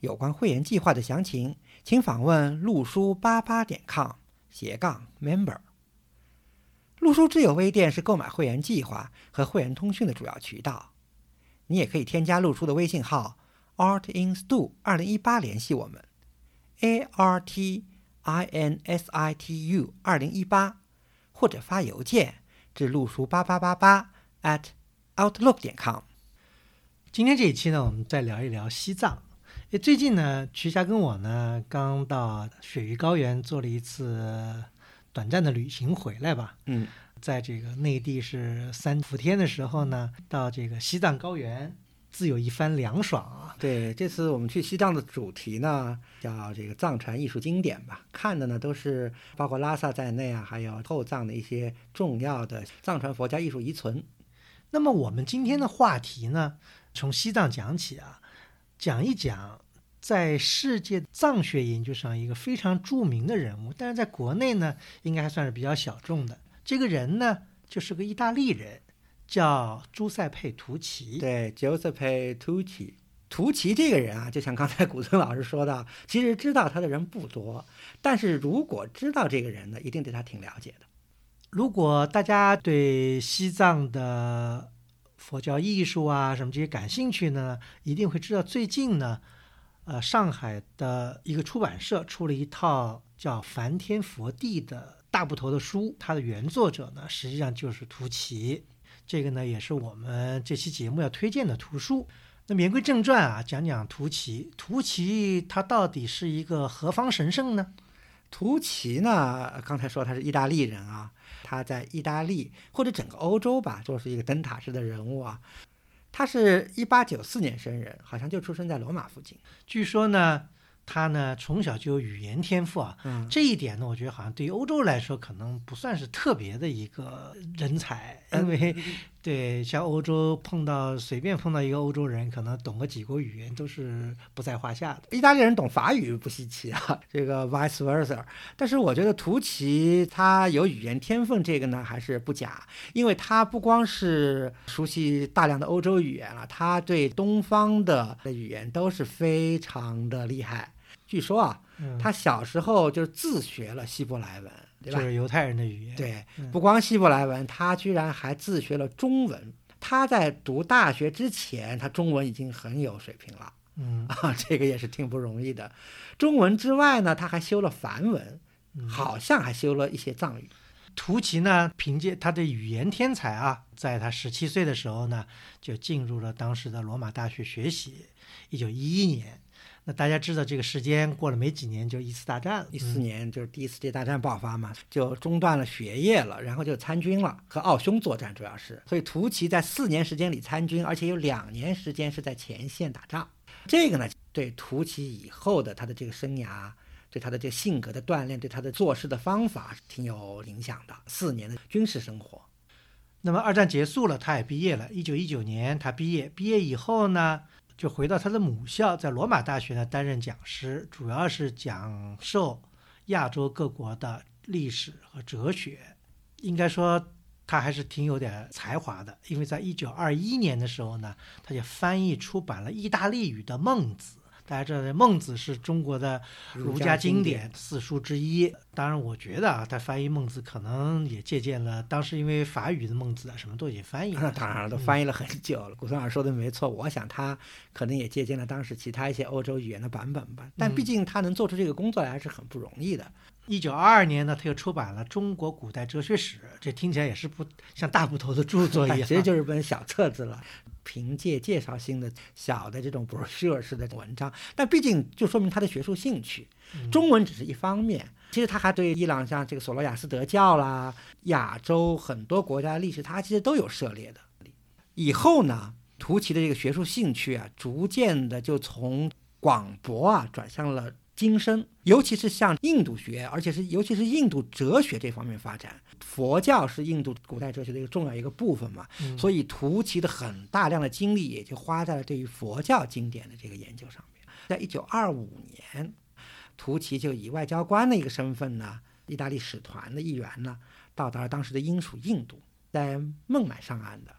有关会员计划的详情，请访问陆书八八点 com 斜杠 member。陆书之友微店是购买会员计划和会员通讯的主要渠道。你也可以添加陆书的微信号 artinstu 二零一八联系我们，a r t i n s i t u 二零一八，或者发邮件至陆书八八八八 at outlook 点 com。今天这一期呢，我们再聊一聊西藏。诶，最近呢，瞿霞跟我呢刚到雪域高原做了一次短暂的旅行回来吧。嗯，在这个内地是三伏天的时候呢，到这个西藏高原，自有一番凉爽啊。对，这次我们去西藏的主题呢叫这个藏传艺术经典吧，看的呢都是包括拉萨在内啊，还有后藏的一些重要的藏传佛教艺术遗存。那么我们今天的话题呢，从西藏讲起啊。讲一讲，在世界藏学研究上一个非常著名的人物，但是在国内呢，应该还算是比较小众的。这个人呢，就是个意大利人，叫朱塞佩·图奇。对，Giuseppe Tucci。图奇这个人啊，就像刚才古村老师说的，其实知道他的人不多，但是如果知道这个人呢，一定对他挺了解的。如果大家对西藏的，佛教艺术啊，什么这些感兴趣呢？一定会知道，最近呢，呃，上海的一个出版社出了一套叫《梵天佛地》的大部头的书，它的原作者呢，实际上就是图奇。这个呢，也是我们这期节目要推荐的图书。那言归正传啊，讲讲图奇。图奇他到底是一个何方神圣呢？图奇呢，刚才说他是意大利人啊。他在意大利或者整个欧洲吧，做是一个灯塔式的人物啊。他是一八九四年生人，好像就出生在罗马附近。据说呢，他呢从小就有语言天赋啊。嗯，这一点呢，我觉得好像对于欧洲来说，可能不算是特别的一个人才，因为。对，像欧洲碰到随便碰到一个欧洲人，可能懂个几国语言都是不在话下的。意大利人懂法语不稀奇啊，这个 vice versa。但是我觉得图奇他有语言天分，这个呢还是不假，因为他不光是熟悉大量的欧洲语言了，他对东方的语言都是非常的厉害。据说啊，他小时候就自学了希伯来文。就是犹太人的语言。对，不光希伯来文，他居然还自学了中文。他在读大学之前，他中文已经很有水平了。嗯 啊，这个也是挺不容易的。中文之外呢，他还修了梵文，好像还修了一些藏语。图奇呢，凭借他的语言天才啊，在他十七岁的时候呢，就进入了当时的罗马大学学习。一九一一年。那大家知道，这个时间过了没几年，就一次大战了。一四年就是第一次世界大战爆发嘛，就中断了学业了，然后就参军了，和奥匈作战主要是。所以图奇在四年时间里参军，而且有两年时间是在前线打仗。这个呢，对图奇以后的他的这个生涯，对他的这个性格的锻炼，对他的做事的方法挺有影响的。四年的军事生活。那么二战结束了，他也毕业了。一九一九年他毕业，毕业以后呢？就回到他的母校，在罗马大学呢担任讲师，主要是讲授亚洲各国的历史和哲学。应该说他还是挺有点才华的，因为在一九二一年的时候呢，他就翻译出版了意大利语的《孟子》。大家知道，《孟子》是中国的儒家经典四书之一。当然，我觉得啊，他翻译《孟子》可能也借鉴了当时因为法语的《孟子》啊，什么都已经翻译了。那当然了，都翻译了很久了。古松老师说的没错，我想他可能也借鉴了当时其他一些欧洲语言的版本吧。但毕竟他能做出这个工作来，还是很不容易的。一九二二年呢，他又出版了《中国古代哲学史》，这听起来也是不像大部头的著作一样，其实就是本小册子了。凭借介绍性的小的这种 brochure 式的文章，但毕竟就说明他的学术兴趣。中文只是一方面，其实他还对伊朗像这个索罗亚斯德教啦、亚洲很多国家的历史，他其实都有涉猎的。以后呢，图奇的这个学术兴趣啊，逐渐的就从广博啊转向了精深，尤其是向印度学，而且是尤其是印度哲学这方面发展。佛教是印度古代哲学的一个重要一个部分嘛，嗯所以图奇的很大量的精力也就花在了对于佛教经典的这个研究上面。在一九二五年，图奇就以外交官的一个身份呢，意大利使团的一员呢，到达了当时的英属印度，在孟买上岸的。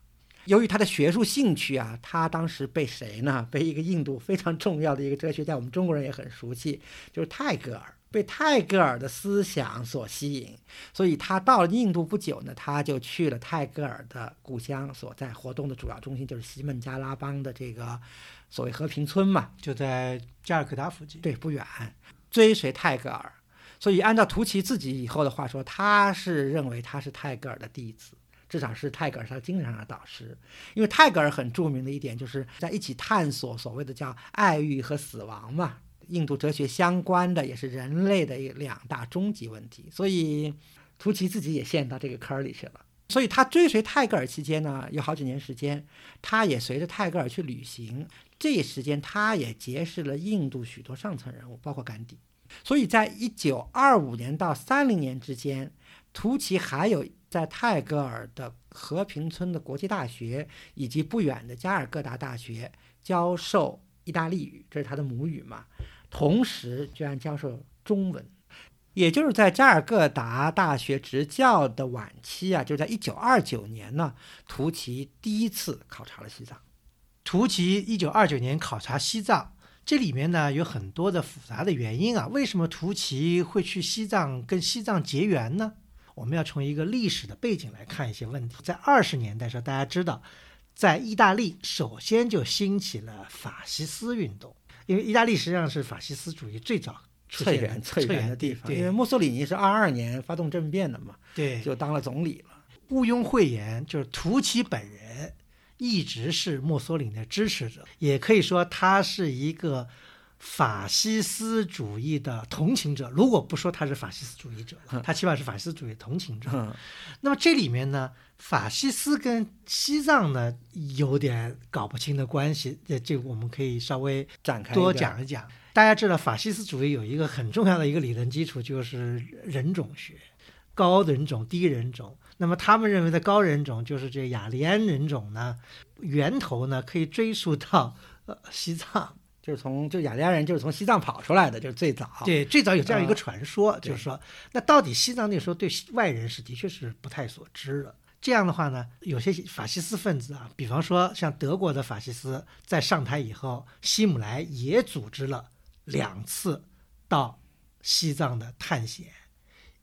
由于他的学术兴趣啊，他当时被谁呢？被一个印度非常重要的一个哲学家，我们中国人也很熟悉，就是泰戈尔。被泰戈尔的思想所吸引，所以他到了印度不久呢，他就去了泰戈尔的故乡所在活动的主要中心，就是西孟加拉邦的这个所谓和平村嘛。就在加尔各答附近。对，不远，追随泰戈尔。所以按照图奇自己以后的话说，他是认为他是泰戈尔的弟子，至少是泰戈尔他精神上的导师。因为泰戈尔很著名的一点就是在一起探索所谓的叫爱欲和死亡嘛，印度哲学相关的也是人类的两大终极问题。所以图奇自己也陷到这个坑里去了。所以他追随泰戈尔期间呢，有好几年时间，他也随着泰戈尔去旅行。这一时间，他也结识了印度许多上层人物，包括甘地。所以在一九二五年到三零年之间，图奇还有在泰戈尔的和平村的国际大学以及不远的加尔各答大学教授意大利语，这是他的母语嘛。同时，居然教授中文。也就是在加尔各答大学执教的晚期啊，就在一九二九年呢，图奇第一次考察了西藏。图奇一九二九年考察西藏，这里面呢有很多的复杂的原因啊。为什么图奇会去西藏跟西藏结缘呢？我们要从一个历史的背景来看一些问题。在二十年代时候，大家知道，在意大利首先就兴起了法西斯运动，因为意大利实际上是法西斯主义最早出现的源翠源的地方，因为墨索里尼是二二年发动政变的嘛，对，就当了总理了。毋庸讳言，就是图奇本人一直是墨索里尼的支持者，也可以说他是一个法西斯主义的同情者。如果不说他是法西斯主义者，他起码是法西斯主义同情者。嗯，那么这里面呢，法西斯跟西藏呢有点搞不清的关系，这这个我们可以稍微展开多一讲一讲。大家知道，法西斯主义有一个很重要的一个理论基础，就是人种学，高人种、低人种。那么他们认为的高人种就是这雅利安人种呢，源头呢可以追溯到呃西藏。就是从就雅利安人就是从西藏跑出来的，就是最早。对，最早有这样一个呃传说，对就是说，那到底西藏那时候对外人是的确是不太所知的。这样的话呢，有些法西斯分子啊，比方说像德国的法西斯，在上台以后，希姆莱也组织了两次到西藏的探险。